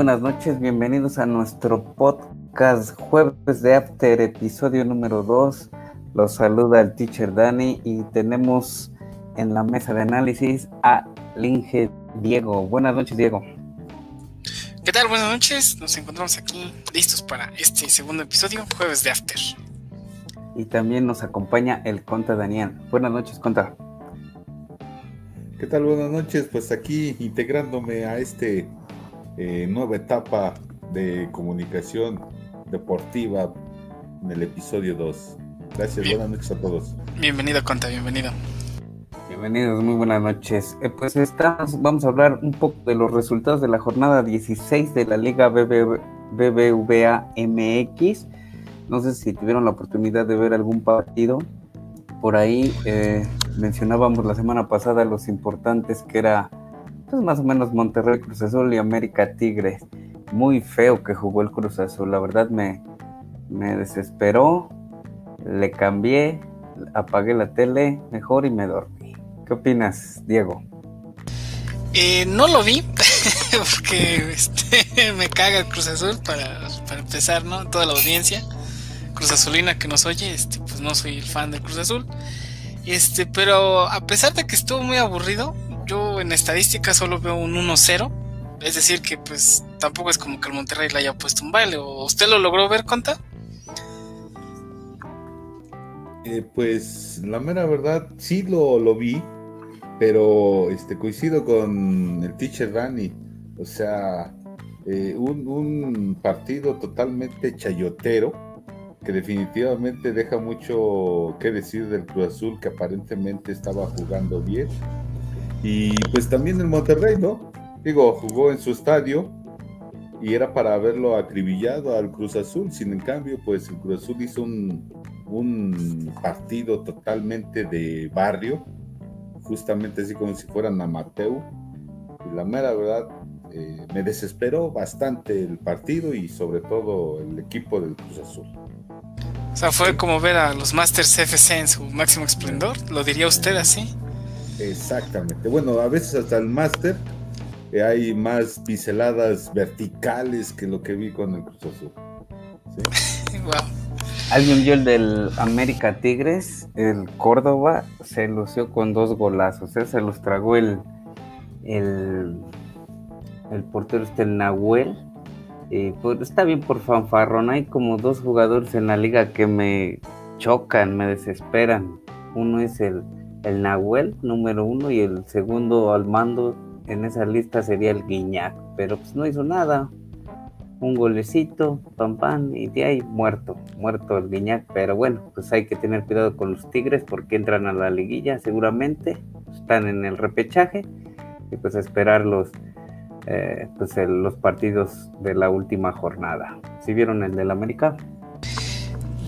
buenas noches, bienvenidos a nuestro podcast Jueves de After, episodio número 2. Los saluda el teacher Dani y tenemos en la mesa de análisis a Linge Diego. Buenas noches, Diego. ¿Qué tal? Buenas noches. Nos encontramos aquí listos para este segundo episodio, Jueves de After. Y también nos acompaña el Conta Daniel. Buenas noches, Conta. ¿Qué tal? Buenas noches. Pues aquí integrándome a este eh, nueva etapa de comunicación deportiva en el episodio 2. Gracias, buenas noches a todos. Bienvenido, Conta, bienvenido. Bienvenidos, muy buenas noches. Eh, pues estamos, vamos a hablar un poco de los resultados de la jornada 16 de la Liga BBVA MX. No sé si tuvieron la oportunidad de ver algún partido. Por ahí eh, mencionábamos la semana pasada los importantes que era pues más o menos Monterrey Cruz Azul y América Tigres. Muy feo que jugó el Cruz Azul, la verdad me, me desesperó, le cambié, apagué la tele mejor y me dormí. ¿Qué opinas, Diego? Eh, no lo vi, porque este, me caga el Cruz Azul para, para, empezar, ¿no? Toda la audiencia Cruz Azulina que nos oye, este, pues no soy el fan del Cruz Azul. Este, pero a pesar de que estuvo muy aburrido, yo en estadística solo veo un 1-0. Es decir, que pues tampoco es como que el Monterrey le haya puesto un baile. ¿O usted lo logró ver, Conta? Eh, pues la mera verdad sí lo, lo vi, pero este, coincido con el teacher Dani. O sea, eh, un, un, partido totalmente chayotero que definitivamente deja mucho que decir del Cruz Azul que aparentemente estaba jugando bien y pues también el Monterrey, ¿no? Digo, jugó en su estadio y era para haberlo acribillado al Cruz Azul. Sin en cambio, pues el Cruz Azul hizo un, un partido totalmente de barrio, justamente así como si fueran amateur. Y la mera verdad, eh, me desesperó bastante el partido y sobre todo el equipo del Cruz Azul. O sea, fue como ver a los Masters FC en su máximo esplendor, ¿lo diría usted así? Exactamente. Bueno, a veces hasta el máster eh, hay más pinceladas verticales que lo que vi con el Cruz Azul. ¿Alguien vio el del América Tigres? El Córdoba se lució con dos golazos. ¿eh? Se los tragó el, el, el portero este, el Nahuel. pues está bien por fanfarrón. Hay como dos jugadores en la liga que me chocan, me desesperan. Uno es el el Nahuel número uno y el segundo al mando en esa lista sería el Guiñac, pero pues no hizo nada. Un golecito, pam pam, y de ahí muerto, muerto el Guiñac, pero bueno, pues hay que tener cuidado con los Tigres porque entran a la liguilla seguramente, están en el repechaje y pues esperar los, eh, pues los partidos de la última jornada. ¿Sí vieron el del América?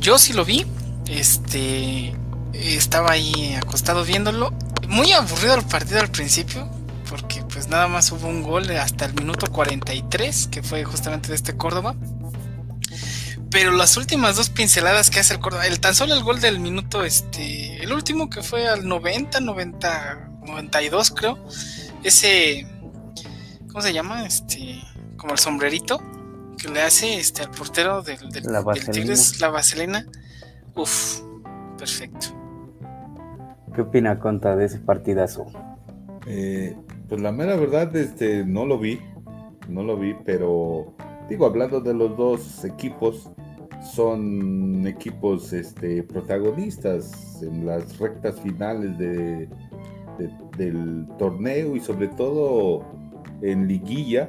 Yo sí lo vi, este, estaba ahí acostado viéndolo. Muy aburrido el partido al principio, porque pues nada más hubo un gol hasta el minuto 43, que fue justamente de este Córdoba. Pero las últimas dos pinceladas que hace el Córdoba, el tan solo el gol del minuto, este, el último que fue al 90, 90, 92 creo, ese, ¿cómo se llama? Este, como el sombrerito que le hace este al portero del, la Tigres, la vaselina. Uf, perfecto. ¿Qué opina Conta de ese partidazo? Eh, pues la mera verdad, este, no lo vi, no lo vi, pero digo, hablando de los dos equipos, son equipos este, protagonistas en las rectas finales de, del torneo y sobre todo en liguilla,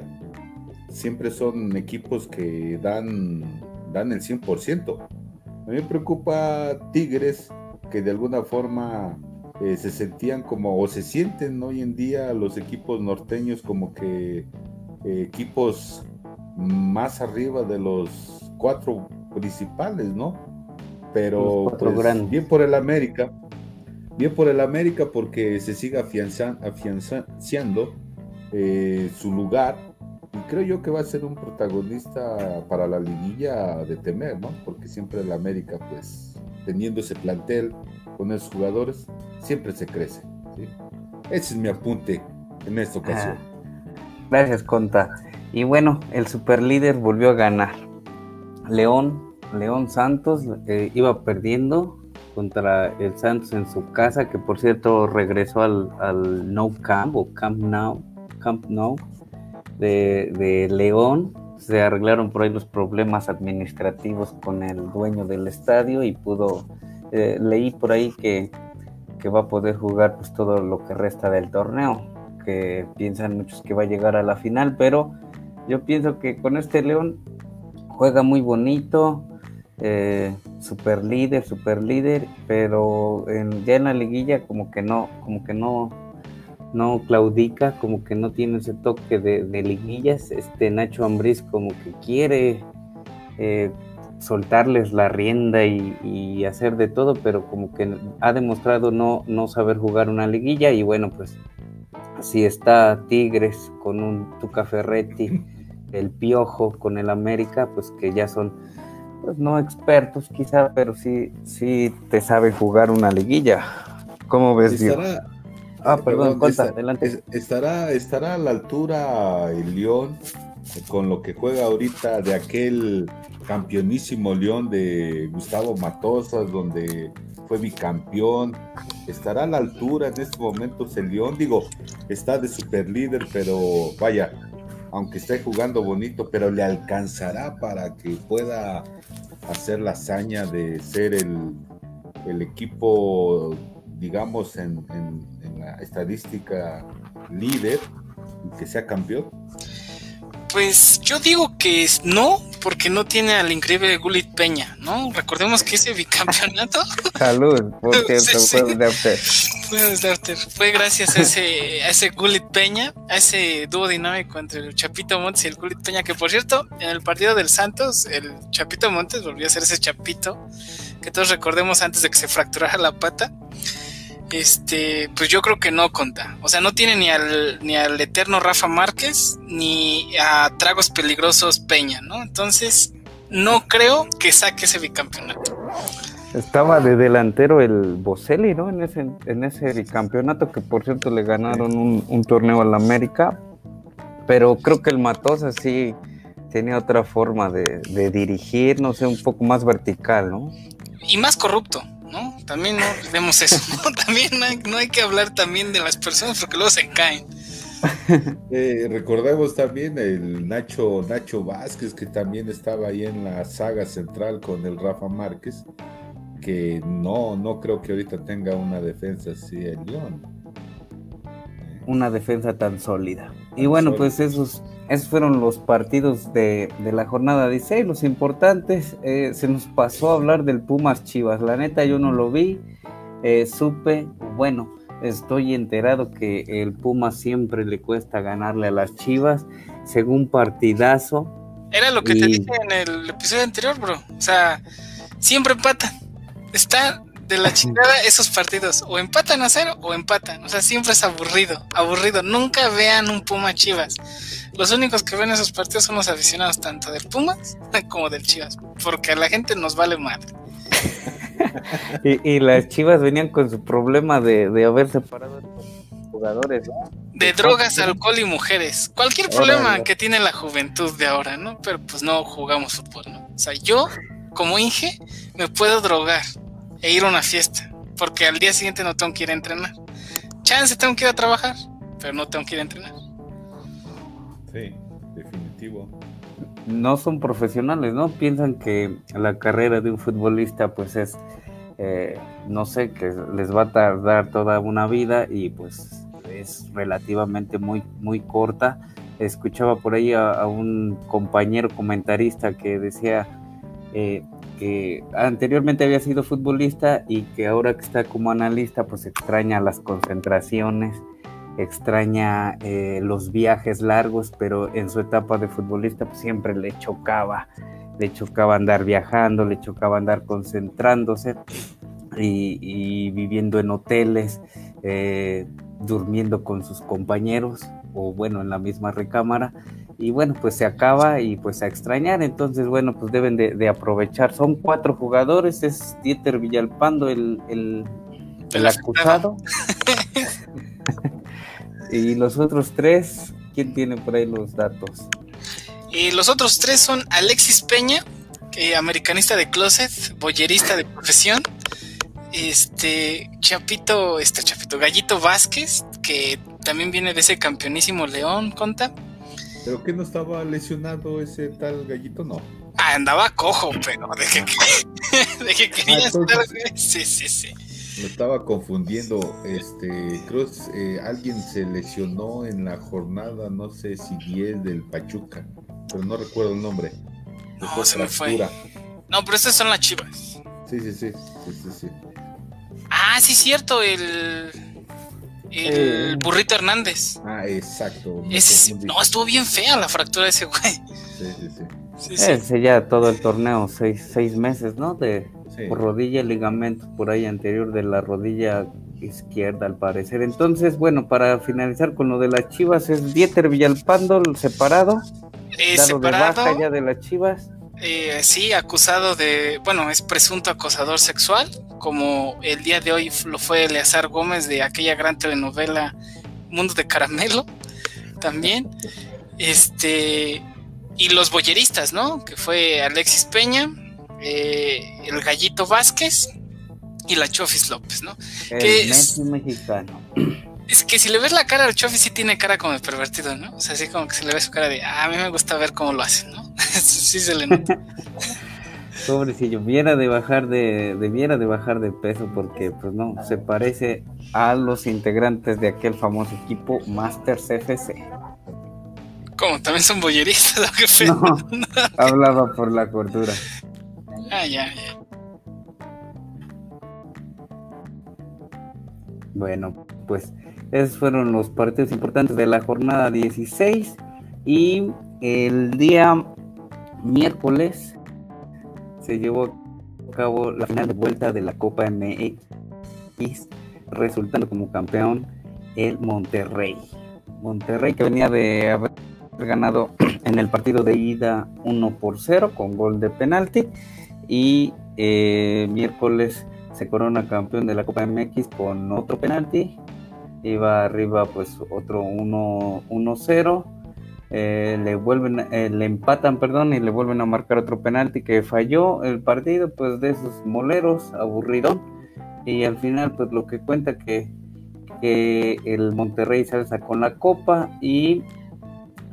siempre son equipos que dan, dan el 100%. A mí me preocupa Tigres, que de alguna forma eh, se sentían como, o se sienten hoy en día los equipos norteños como que eh, equipos más arriba de los cuatro principales, ¿no? Pero pues, bien por el América, bien por el América porque se sigue afianzando eh, su lugar y creo yo que va a ser un protagonista para la liguilla de temer, ¿no? Porque siempre el América, pues, teniendo ese plantel con esos jugadores, siempre se crece. Ese es mi apunte en esta ocasión. Ah, gracias, Conta. Y bueno, el superlíder volvió a ganar. León, León Santos eh, iba perdiendo contra el Santos en su casa, que por cierto regresó al, No Camp o Camp Now, Camp de, de León. Se arreglaron por ahí los problemas administrativos con el dueño del estadio y pudo, eh, leí por ahí que, que va a poder jugar pues todo lo que resta del torneo, que piensan muchos que va a llegar a la final, pero yo pienso que con este León juega muy bonito, eh, super líder, super líder, pero en, ya en la liguilla como que no, como que no, no claudica, como que no tiene ese toque de, liguillas. Este Nacho Ambriz como que quiere eh, soltarles la rienda y, hacer de todo, pero como que ha demostrado no, no saber jugar una liguilla y bueno, pues si está Tigres con un Tuca Ferretti, el Piojo con el América, pues que ya son pues no expertos quizá, pero sí, sí te sabe jugar una liguilla. ¿Cómo ves, estará, Ah, perdón, adelante. Estará, estará a la altura el León con lo que juega ahorita de aquel campeonísimo León de Gustavo Matosas, donde fue bicampeón. Estará a la altura en estos momentos el León. Digo, está de super líder, pero vaya, aunque esté jugando bonito, pero le alcanzará para que pueda hacer la hazaña de ser el, equipo, digamos, en, la estadística líder, que sea campeón. Pues yo digo que no, porque no tiene al increíble Gulit Peña, ¿no? Recordemos que ese bicampeonato. Salud, porque fue gracias a ese, a ese Gulit Peña, a ese dúo dinámico entre el Chapito Montes y el Gulit Peña, que por cierto, en el partido del Santos, el Chapito Montes volvió a ser ese Chapito que todos recordemos antes de que se fracturara la pata este, pues yo creo que no conta. O sea, no tiene ni al, ni al eterno Rafa Márquez, ni a Tragos Peligrosos Peña, ¿no? Entonces, no creo que saque ese bicampeonato. Estaba de delantero el Boselli, ¿no? En ese, en ese bicampeonato, que por cierto le ganaron un, torneo al América. Pero creo que el Matosa sí tenía otra forma de, de dirigir, no sé, un poco más vertical, ¿no? Y más corrupto. ¿No? También no vemos eso, También no hay, que hablar también de las personas porque luego se caen. Eh, recordemos también el Nacho, Nacho Vázquez, que también estaba ahí en la saga central con el Rafa Márquez, que no, no creo que ahorita tenga una defensa así el León. Una defensa tan sólida. y bueno, pues esos esos fueron los partidos de, la jornada 16, los importantes. Eh, se nos pasó a hablar del Pumas Chivas. La neta, yo no lo vi. Eh, supe, bueno, estoy enterado que el Pumas siempre le cuesta ganarle a las Chivas. Según partidazo. Era lo que te dije en el episodio anterior, bro. O sea, siempre empatan. Está de la chingada esos partidos. O empatan a cero o empatan. O sea, siempre es aburrido, aburrido. Nunca vean un Puma Chivas. Los únicos que ven esos partidos son los aficionados tanto del Pumas como del Chivas. Porque a la gente nos vale madre. y, las Chivas venían con su problema de, haber separado jugadores. De drogas, alcohol y mujeres. Cualquier problema que tiene la juventud de ahora, ¿no? Pero pues no jugamos fútbol, ¿no? O sea, yo, como Inge, me puedo drogar e ir a una fiesta, porque al día siguiente no tengo que ir a entrenar. Chance, tengo que ir a trabajar, pero no tengo que ir a entrenar. Sí, definitivo. No son profesionales, ¿no? Piensan que la carrera de un futbolista, pues es, eh, no sé, que les va a tardar toda una vida y pues es relativamente muy, muy corta. Escuchaba por ahí a un compañero comentarista que decía, eh, anteriormente había sido futbolista y que ahora que está como analista, pues extraña las concentraciones, extraña eh, los viajes largos, pero en su etapa de futbolista pues, siempre le chocaba, le chocaba andar viajando, le chocaba andar concentrándose y, viviendo en hoteles, eh, durmiendo con sus compañeros o bueno, en la misma recámara y bueno, pues se acaba y pues a extrañar, entonces bueno, pues deben de, aprovechar. Son cuatro jugadores, es Dieter Villalpando el, el, el acusado. y los otros tres, ¿quién tiene por ahí los datos? Eh, los otros tres son Alexis Peña, americanista de closet, boyerista de profesión. Este Chapito, este Chapito, Gallito Vázquez, que también viene de ese campeonísimo León, conta. ¿Pero que no estaba lesionado ese tal gallito? No. Ah, andaba cojo, pero de que, de que quería ah, estar. Sí, sí, sí. Me estaba confundiendo. Este, creo que eh, alguien se lesionó en la jornada, no sé si 10 del Pachuca, pero no recuerdo el nombre. No, se me fue. No, pero estas son las chivas. Sí, sí, sí, sí, sí, Ah, sí, cierto, el. El eh. burrito Hernández. Ah, exacto. no, estuvo bien fea la fractura de ese güey. Sí, sí, sí. Sí, Ese ya todo el torneo, seis, seis meses, ¿no? De rodilla, ligamento por ahí anterior de la rodilla izquierda, al parecer. Entonces, bueno, para finalizar con lo de las chivas, es Dieter Villalpando separado. Eh, dado separado. De baja ya de las chivas. Eh, sí, acusado de, bueno, es presunto acosador sexual, como el día de hoy lo fue Eleazar Gómez de aquella gran telenovela Mundo de Caramelo, también. Este, y los boyeristas, ¿no? Que fue Alexis Peña, eh, el Gallito Vázquez y la Chofis López, ¿no? El que es, mexicano. Es que si le ves la cara al Chofis sí tiene cara como de pervertido, ¿no? O sea, así como que se le ve su cara de, ah, a mí me gusta ver cómo lo hacen, ¿no? sí se le nota. Pobrecillo, viera de bajar de, debiera de bajar de peso porque pues no, se parece a los integrantes de aquel famoso equipo Masters FC. ¿Cómo? ¿También son boyeristas? ¿Qué no, hablaba por la cordura. Ah, ya, ya. Bueno, pues esos fueron los partidos importantes de la jornada 16 y el día miércoles se llevó a cabo la final de vuelta de la Copa MX, resultando como campeón el Monterrey. Monterrey que venía de haber ganado en el partido de ida 1 por 0 con gol de penalti y eh, miércoles se corona campeón de la Copa MX con otro penalti iba arriba pues otro 1-0 eh, le vuelven eh, le empatan perdón y le vuelven a marcar otro penalti que falló el partido pues de esos moleros aburrido y al final pues lo que cuenta que, que el Monterrey se con la copa y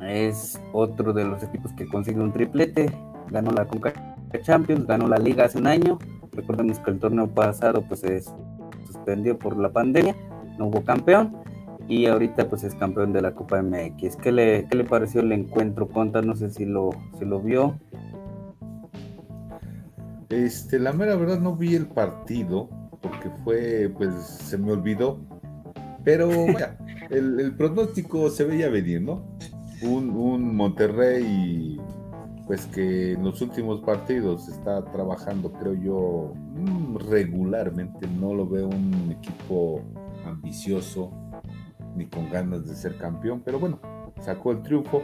es otro de los equipos que consigue un triplete. Ganó la Conca Champions, ganó la Liga hace un año. Recordemos que el torneo pasado pues se suspendió por la pandemia, no hubo campeón y ahorita pues es campeón de la Copa MX. ¿Qué le, qué le pareció el encuentro? Conta, no sé si lo, si lo vio. Este, la mera verdad no vi el partido porque fue, pues se me olvidó. Pero el, el pronóstico se veía venir, ¿no? un, Monterrey pues que en los últimos partidos está trabajando, creo yo, mm, regularmente. No lo veo un equipo ambicioso ni con ganas de ser campeón, pero bueno, sacó el triunfo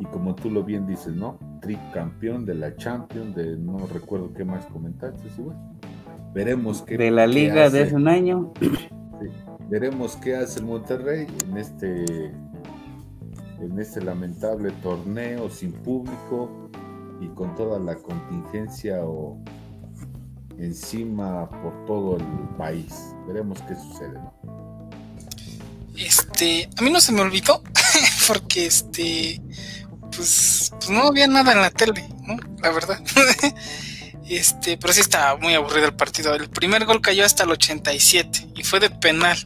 y como tú lo bien dices, ¿no? Tricampeón de la Champions, de no recuerdo qué más comentaste, sí, bueno, veremos qué. De la liga de hace un año. veremos qué hace el Monterrey en este en este lamentable torneo sin público y con toda la contingencia o encima por todo el país. Veremos qué sucede. Este, a mí no se me olvidó porque este pues, pues, no había nada en la tele, ¿no? La verdad. Este, pero sí estaba muy aburrido el partido. El primer gol cayó hasta el 87 y fue de penal.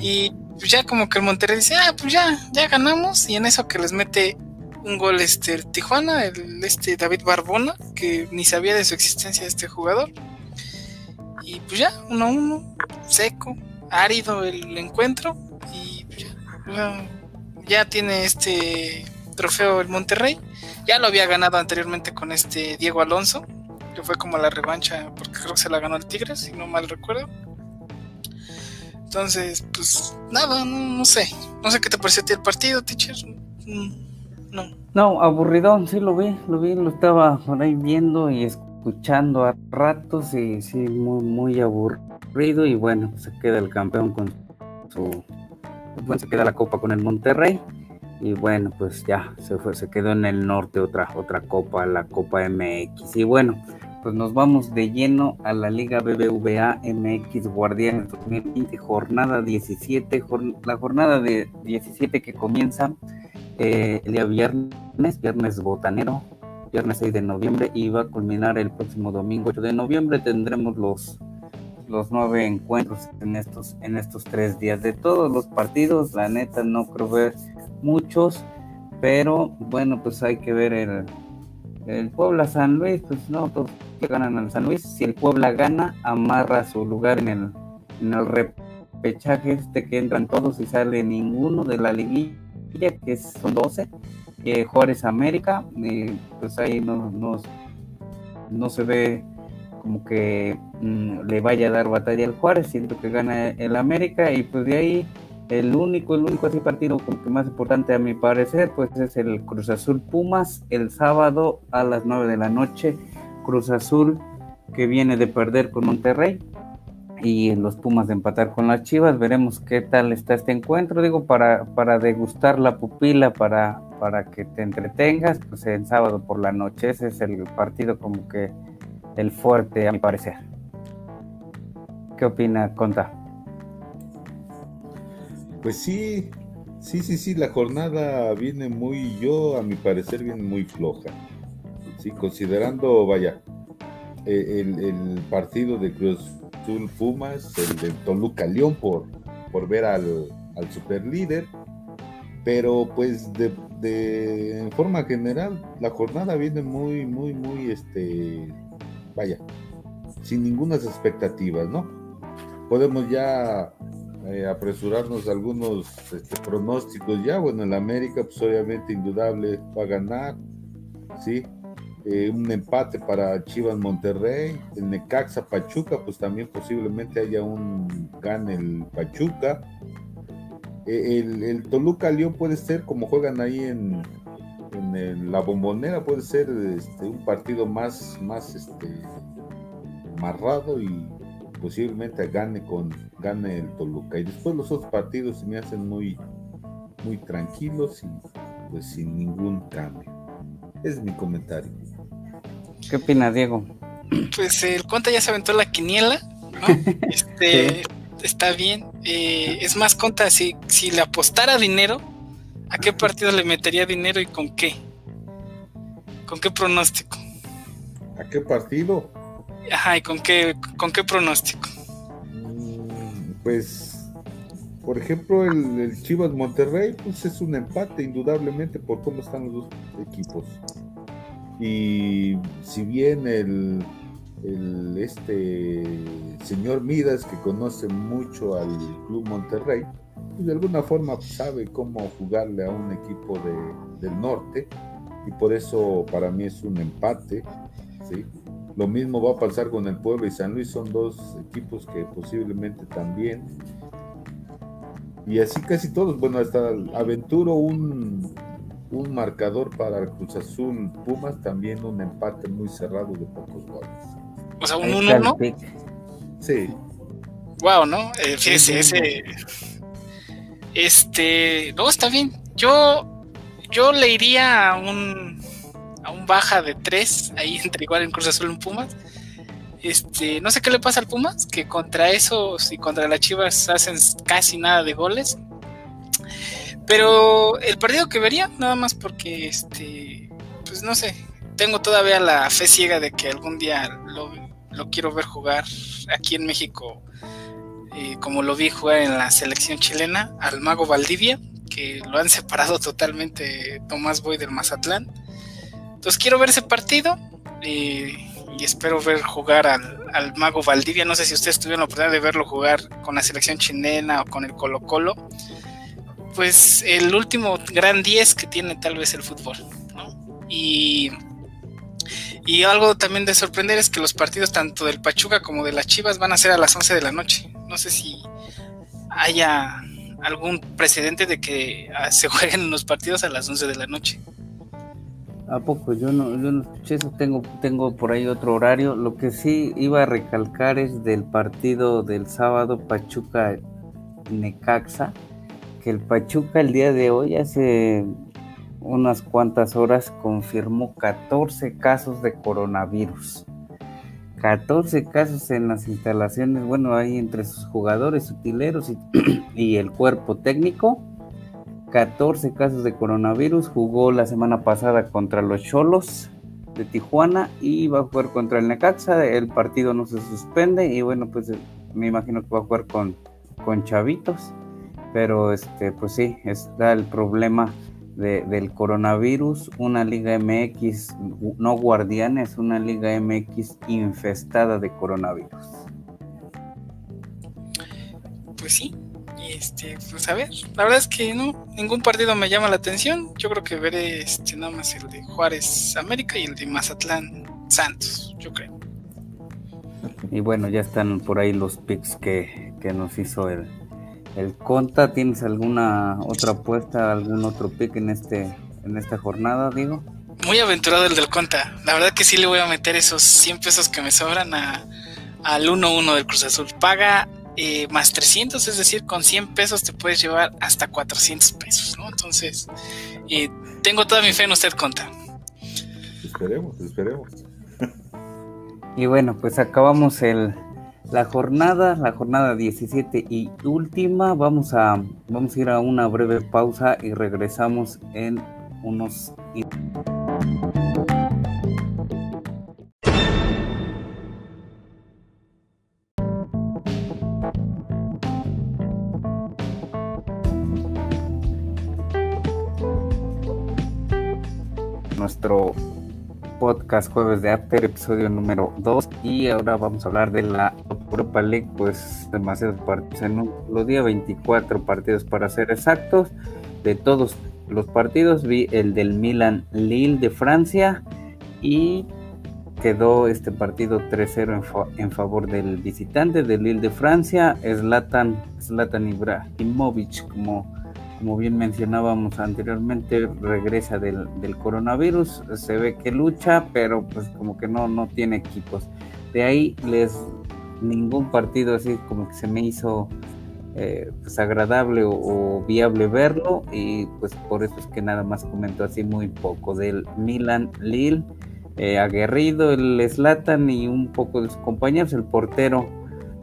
Y pues ya como que el Monterrey dice, ah, pues ya, ya ganamos. Y en eso que les mete un gol este Tijuana, el este David Barbona, que ni sabía de su existencia este jugador. Y pues ya, uno a uno, seco, árido el encuentro. Ya tiene este trofeo el Monterrey. Ya lo había ganado anteriormente con este Diego Alonso, que fue como la revancha, porque creo que se la ganó el Tigres, si no mal recuerdo. Entonces, pues nada, no, sé. No sé qué te pareció a ti el partido, teacher. Mm, no. No, aburridón, sí lo vi, lo vi, lo estaba por ahí viendo y escuchando a ratos y sí, muy, muy aburrido y bueno, se queda el campeón con su... Bueno, se queda la copa con el Monterrey y bueno, pues ya se fue, se quedó en el norte otra, otra copa, la Copa MX. Y bueno, pues nos vamos de lleno a la Liga BBVA MX Guardianes 2020, jornada 17, la jornada de 17 que comienza eh, el día viernes, viernes botanero, viernes 6 de noviembre y va a culminar el próximo domingo 8 de noviembre. Tendremos los los nueve encuentros en estos en estos tres días de todos los partidos la neta no creo ver muchos, pero bueno, pues hay que ver el, el Puebla San Luis, pues no, todos que ganan al San Luis. Si el Puebla gana, amarra su lugar en el, en el repechaje este que entran todos y sale ninguno de la liguilla, que son 12. Eh, Juárez América, pues ahí no, no, no, se ve como que mm, le vaya a dar batalla al Juárez, siento que gana el América y pues de ahí el único, el único así partido como que más importante a mi parecer, pues es el Cruz Azul Pumas el sábado a las 9 de la noche. Cruz Azul que viene de perder con Monterrey y los Pumas de empatar con las Chivas. Veremos qué tal está este encuentro, digo, para, para degustar la pupila, para, para que te entretengas, pues el sábado por la noche. Ese es el partido como que el fuerte a mi parecer. ¿Qué opina Conta? Pues sí, sí, sí, sí, la jornada viene muy, yo a mi parecer viene muy floja. Sí, considerando, vaya, eh, el, partido de Cruz Azul Pumas, el de Toluca León por, por ver al, al super líder, pero pues de, de, forma general la jornada viene muy, muy, muy, este, vaya, sin ninguna expectativas, ¿no? Podemos ya eh, apresurarnos algunos este, pronósticos ya. Bueno, el América, pues obviamente indudable va a ganar, ¿sí? Eh, un empate para Chivas Monterrey, el Necaxa Pachuca, pues también posiblemente haya un gane el Pachuca. Eh, el, Toluca León puede ser como juegan ahí en, en la bombonera, puede ser este, un partido más, más este, amarrado y posiblemente gane con gane el Toluca. Y después los otros partidos se me hacen muy, muy tranquilos y pues sin ningún cambio. Es mi comentario. ¿Qué opina Diego? Pues el Conta ya se aventó la quiniela, ¿no? Este, está bien. Eh, es más, Conta, si, si le apostara dinero, ¿a qué partido le metería dinero y con qué? ¿Con qué pronóstico? ¿A qué partido? Ajá, ¿y con qué, con qué pronóstico? pues, por ejemplo, el, Chivas Monterrey, pues es un empate, indudablemente, por cómo están los dos equipos. Y si bien el, el este señor Midas, que conoce mucho al Club Monterrey, pues de alguna forma sabe cómo jugarle a un equipo de, del norte, y por eso para mí es un empate, ¿sí? Lo mismo va a pasar con el Pueblo y San Luis, son dos equipos que posiblemente también. Y así casi todos, bueno, hasta aventuro un, un marcador para Cruz Azul Pumas, también un empate muy cerrado de pocos goles. O sea, un 1 ¿no? Sí. Wow, ¿no? Eh, fíjese, ese. Este. No, está bien. Yo. Yo le iría a un a un baja de 3, ahí entre igual en Cruz Azul en Pumas. Este, no sé qué le pasa al Pumas, que contra esos y contra las Chivas hacen casi nada de goles. Pero el partido que vería, nada más porque, este, pues no sé, tengo todavía la fe ciega de que algún día lo, quiero ver jugar aquí en México, eh, como lo vi jugar en la selección chilena, al Mago Valdivia, que lo han separado totalmente Tomás Boy del Mazatlán. Entonces quiero ver ese partido y, espero ver jugar al, Mago Valdivia. No sé si ustedes tuvieron la oportunidad de verlo jugar con la selección chilena o con el Colo Colo. Pues el último gran 10 que tiene tal vez el fútbol. Y, y algo también de sorprender es que los partidos tanto del Pachuca como de las Chivas van a ser a las 11 de la noche. No sé si haya algún precedente de que ah, se jueguen los partidos a las 11 de la noche. ¿A poco? Yo no, yo no escuché eso, tengo, tengo por ahí otro horario. Lo que sí iba a recalcar es del partido del sábado Pachuca Necaxa, que el Pachuca el día de hoy hace unas cuantas horas confirmó 14 casos de coronavirus. 14 casos en las instalaciones, bueno, ahí entre sus jugadores, utileros y, y el cuerpo técnico. 14 casos de coronavirus. Jugó la semana pasada contra los Cholos de Tijuana y va a jugar contra el Necaxa. El partido no se suspende y bueno, pues me imagino que va a jugar con, con Chavitos. Pero este, pues sí, está el problema del coronavirus, una Liga MX, no guardianes, una Liga MX infestada de coronavirus. Pues sí, este, pues a ver, la verdad es que no, ningún partido me llama la atención. Yo creo que veré este, nada más el de Juárez América y el de Mazatlán Santos, yo creo. Y bueno, ya están por ahí los picks que, que nos hizo el, el Conta. ¿Tienes alguna otra apuesta, algún otro pick en este en esta jornada, digo? Muy aventurado el del Conta. La verdad que sí le voy a meter esos 100 pesos que me sobran a, al 1-1 del Cruz Azul. Paga eh, más 300, es decir, con 100 pesos te puedes llevar hasta 400 pesos, ¿no? Entonces, eh, tengo toda mi fe en usted, Conta. Esperemos, esperemos. y bueno, pues acabamos el, la jornada, la jornada 17 y última. Vamos a, vamos a ir a una breve pausa y regresamos en unos... Nuestro podcast Jueves de After, episodio número 2. Y ahora vamos a hablar de la Europa League, pues demasiados partidos en los días 24 partidos para ser exactos. De todos los partidos vi el del Milan Lille de Francia y quedó este partido 3-0 en, favor del visitante del Lille de Francia, Zlatan, Zlatan Ibrahimovic como como bien mencionábamos anteriormente, regresa del, coronavirus, se ve que lucha, pero pues como que no, no tiene equipos. De ahí les ningún partido así como que se me hizo eh, pues agradable o, viable verlo y pues por eso es que nada más comento así muy poco del Milan Lille eh, aguerrido el Slatan y un poco de sus compañeros el portero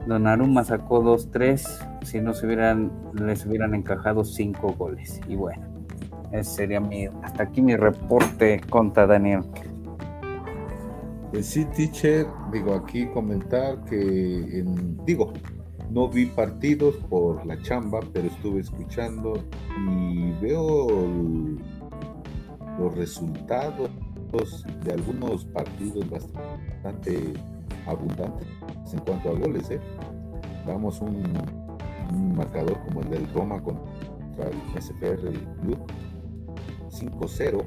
Donnarumma sacó 2-3 si no se hubieran, les hubieran encajado 5 goles. Y bueno, ese sería mi, hasta aquí mi reporte contra Daniel. Pues sí, teacher, digo aquí comentar que, digo, no vi partidos por la chamba, pero estuve escuchando y veo los resultados de algunos partidos bastante abundantes en cuanto a goles. ¿eh? Damos un, marcador como el del Roma contra el SPR Club 5-0.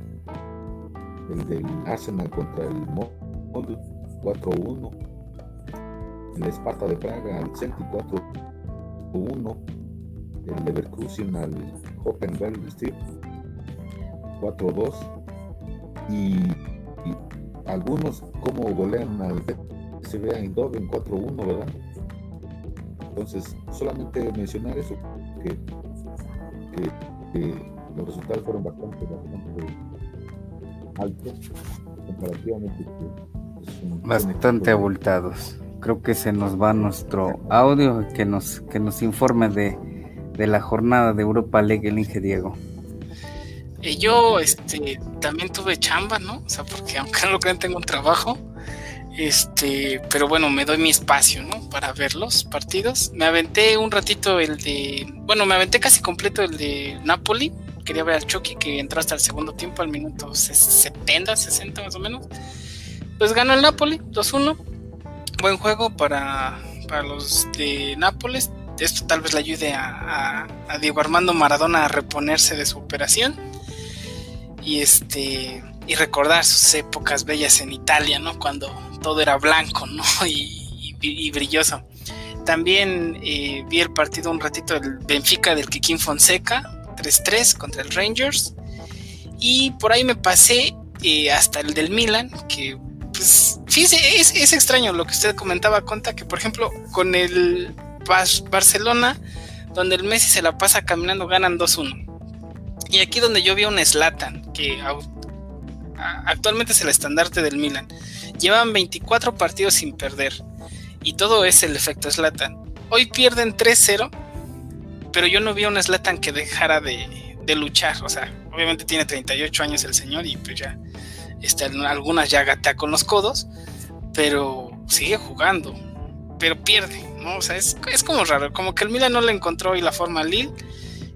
El del Arsenal contra el Molde 4-1. El Esparta de Praga al Celtic 4-1. El Leverkusen al Hoffenheim 4-2. Y, algunos como golean al se vea en doble, en 4-1, ¿verdad? Entonces, solamente mencionar eso, que, los resultados fueron bastante, bastante altos comparativamente. bastante abultados. Creo que se nos va nuestro audio que nos, que nos informe de, de la jornada de Europa League el Inge Diego. Y yo este, también tuve chamba, ¿no? O sea, porque aunque no lo crean, tengo un trabajo. Este, pero bueno, me doy mi espacio, ¿no? Para ver los partidos. Me aventé un ratito el de. Bueno, me aventé casi completo el de Napoli. Quería ver al Chucky que entró hasta el segundo tiempo, al minuto 70, 60 más o menos. Pues ganó el Napoli, 2-1. Buen juego para, para los de Nápoles. Esto tal vez le ayude a, a Diego Armando Maradona a reponerse de su operación. Y este y recordar sus épocas bellas en Italia, ¿no? Cuando todo era blanco, ¿no? Y, brilloso. También eh, vi el partido un ratito del Benfica del Kikín Fonseca, 3-3 contra el Rangers. Y por ahí me pasé eh, hasta el del Milan, que pues fíjese, es, extraño lo que usted comentaba, Conta, que por ejemplo con el Barcelona donde el Messi se la pasa caminando, ganan 2-1. Y aquí donde yo vi un Slatan, que actualmente es el estandarte del Milan. Llevan 24 partidos sin perder. Y todo es el efecto Slatan. Hoy pierden 3-0, pero yo no vi a un Slatan que dejara de, luchar. O sea, obviamente tiene 38 años el señor y pues ya está, algunas ya gatea con los codos, pero sigue jugando, pero pierde, ¿no? O sea, es, como raro, como que el Milan no le encontró y la forma al Lille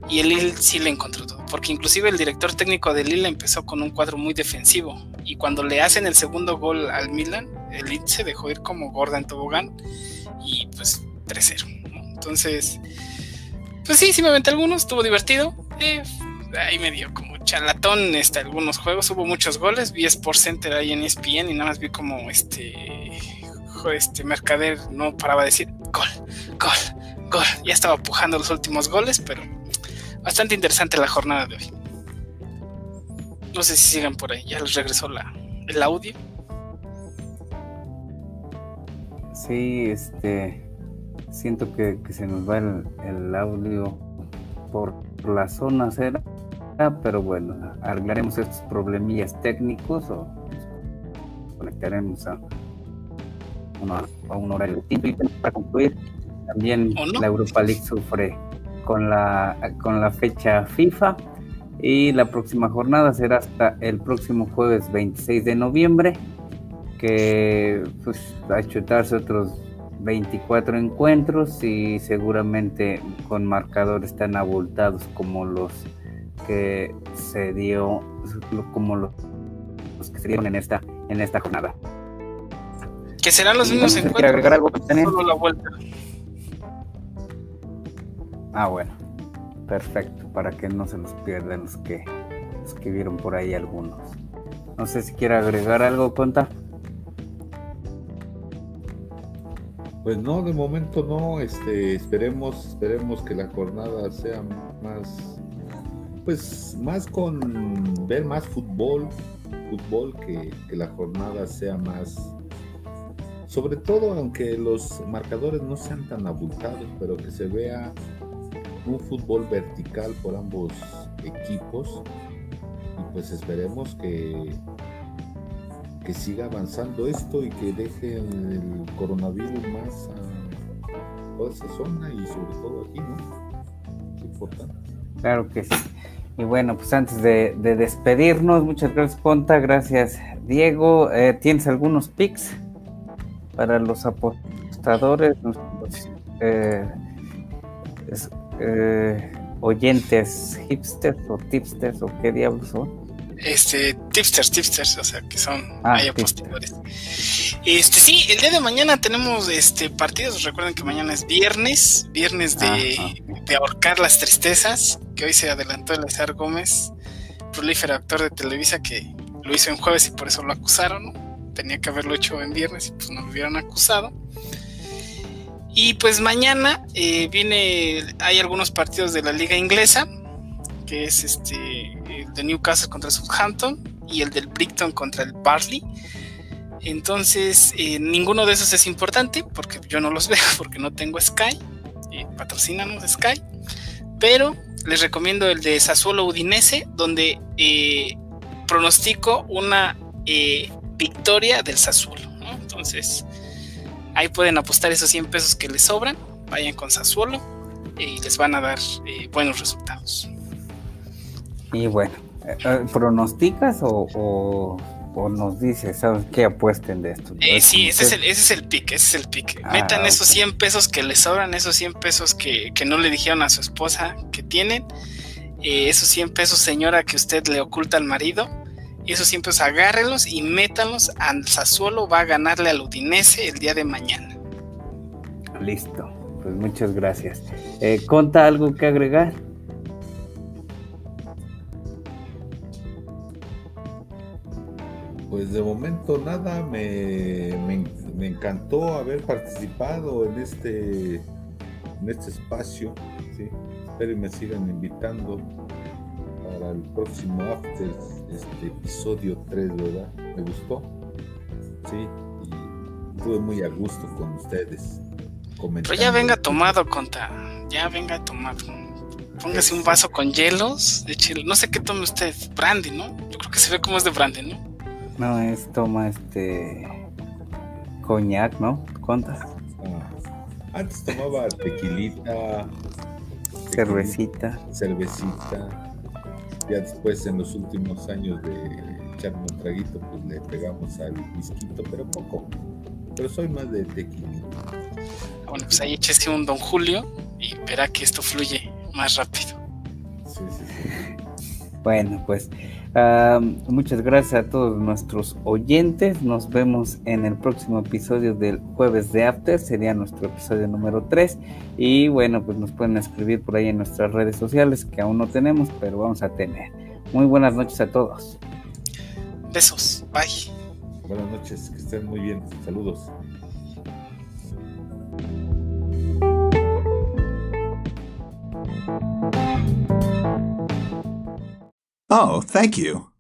y el Lille sí le encontró todo, porque inclusive el director técnico del Lille empezó con un cuadro muy defensivo y cuando le hacen el segundo gol al Milan, el Lille se dejó ir como gorda en tobogán y pues 3-0. Entonces, pues sí, sí me aventé algunos, estuvo divertido. Eh, ahí me dio como charlatón este, algunos juegos, hubo muchos goles, vi Sport Center ahí en ESPN y nada más vi como este, este Mercader no paraba de decir gol, gol, gol. Ya estaba pujando los últimos goles, pero bastante interesante la jornada de hoy. No sé si sigan por ahí, ya les regresó la, el audio. Sí, este siento que, se nos va el, audio por la zona cera, pero bueno, arreglaremos estos problemillas técnicos o conectaremos a, a un horario distinto y para concluir también la Europa League sufre con la con la fecha FIFA. Y la próxima jornada será hasta el próximo jueves 26 de noviembre que pues va a chutarse otros 24 encuentros y seguramente con marcadores tan abultados como los que se dio como los, que se dieron en esta en esta jornada. Que serán los mismos encuentros agregar algo solo la vuelta ah bueno. Perfecto para que no se nos pierdan los que los que vieron por ahí algunos. No sé si quiere agregar algo cuenta Pues no, de momento no, este, esperemos, esperemos que la jornada sea más, pues más con ver más fútbol, fútbol que, que la jornada sea más, sobre todo aunque los marcadores no sean tan abultados, pero que se vea un fútbol vertical por ambos equipos y pues esperemos que que siga avanzando esto y que deje el coronavirus más a toda esa zona y sobre todo aquí, ¿no? Es importante. Claro que sí. Y bueno, pues antes de, despedirnos, muchas gracias Ponta, gracias Diego. Eh, ¿Tienes algunos pics para los apostadores, eh, eh, oyentes hipsters o tipsters o qué diablos son? este tipsters, tipsters, o sea, que son ah, apostadores. Este sí, el día de mañana tenemos este partidos. Recuerden que mañana es viernes, viernes de, de ahorcar las tristezas, que hoy se adelantó el César Gómez, prolífero actor de Televisa que lo hizo en jueves y por eso lo acusaron. Tenía que haberlo hecho en viernes y pues no lo hubieran acusado. Y pues mañana eh, viene, hay algunos partidos de la liga inglesa que es este el de Newcastle contra Southampton y el del Brighton contra el Barley. Entonces, eh, ninguno de esos es importante porque yo no los veo porque no tengo Sky. Eh, patrocínanos Sky. Pero les recomiendo el de Sassuolo Udinese, donde eh, pronostico una victoria del Sassuolo. Entonces, ahí pueden apostar esos 100 pesos que les sobran. Vayan con Sassuolo y les van a dar buenos resultados. Y bueno, eh, eh, ¿pronosticas o, nos dices, ¿sabes qué apuesten de esto? Eh, sí, ese es, el, ese es el pick, ese es el pick. Ah, Metan esos 100 pesos que les sobran, esos 100 pesos que, no le dijeron a su esposa que tienen, esos 100 pesos, señora, que usted le oculta al marido, esos 100 pesos agárrenlos y métanlos al Sassuolo, va a ganarle al Udinese el día de mañana. Listo, pues muchas gracias. ¿Conta algo que agregar? Pues de momento nada, me, me, encantó haber participado en este, en este espacio. ¿sí? Espero y me sigan invitando para el próximo After, este episodio 3, ¿verdad? Me gustó. Sí, y estuve muy a gusto con ustedes. Pero ya venga tomado, conta. Ya venga tomado. Póngase un vaso con hielos, échelo. No sé qué tome usted, brandy, ¿no? Yo creo que se ve como es de brandy, ¿no? No, es toma este coñac, ¿no? ¿Cuántas? Ah, antes tomaba tequilita, cervecita, cervecita. Ya después en los últimos años de echarme un traguito, pues le pegamos al whisky, pero poco. Pero soy más de tequilita. Bueno, pues ahí échese un Don Julio y verá que esto fluye más rápido. Sí, sí, sí. Bueno, pues muchas gracias a todos nuestros oyentes. Nos vemos en el próximo episodio del jueves de After. Sería nuestro episodio número 3. Y bueno, pues nos pueden escribir por ahí en nuestras redes sociales que aún no tenemos, pero vamos a tener. Muy buenas noches a todos. Besos. Bye. Buenas noches. Que estén muy bien. Saludos. Oh, thank you.